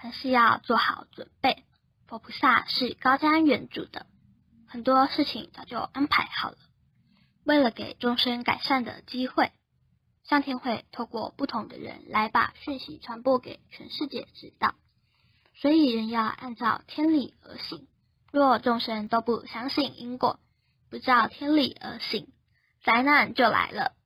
还是要做好准备佛菩萨是高瞻远瞩的很多事情早就安排好了为了给众生改善的机会上天会透过不同的人来把讯息传播给全世界知道所以人要按照天理而行。若众生都不相信因果不照天理而行灾难就来了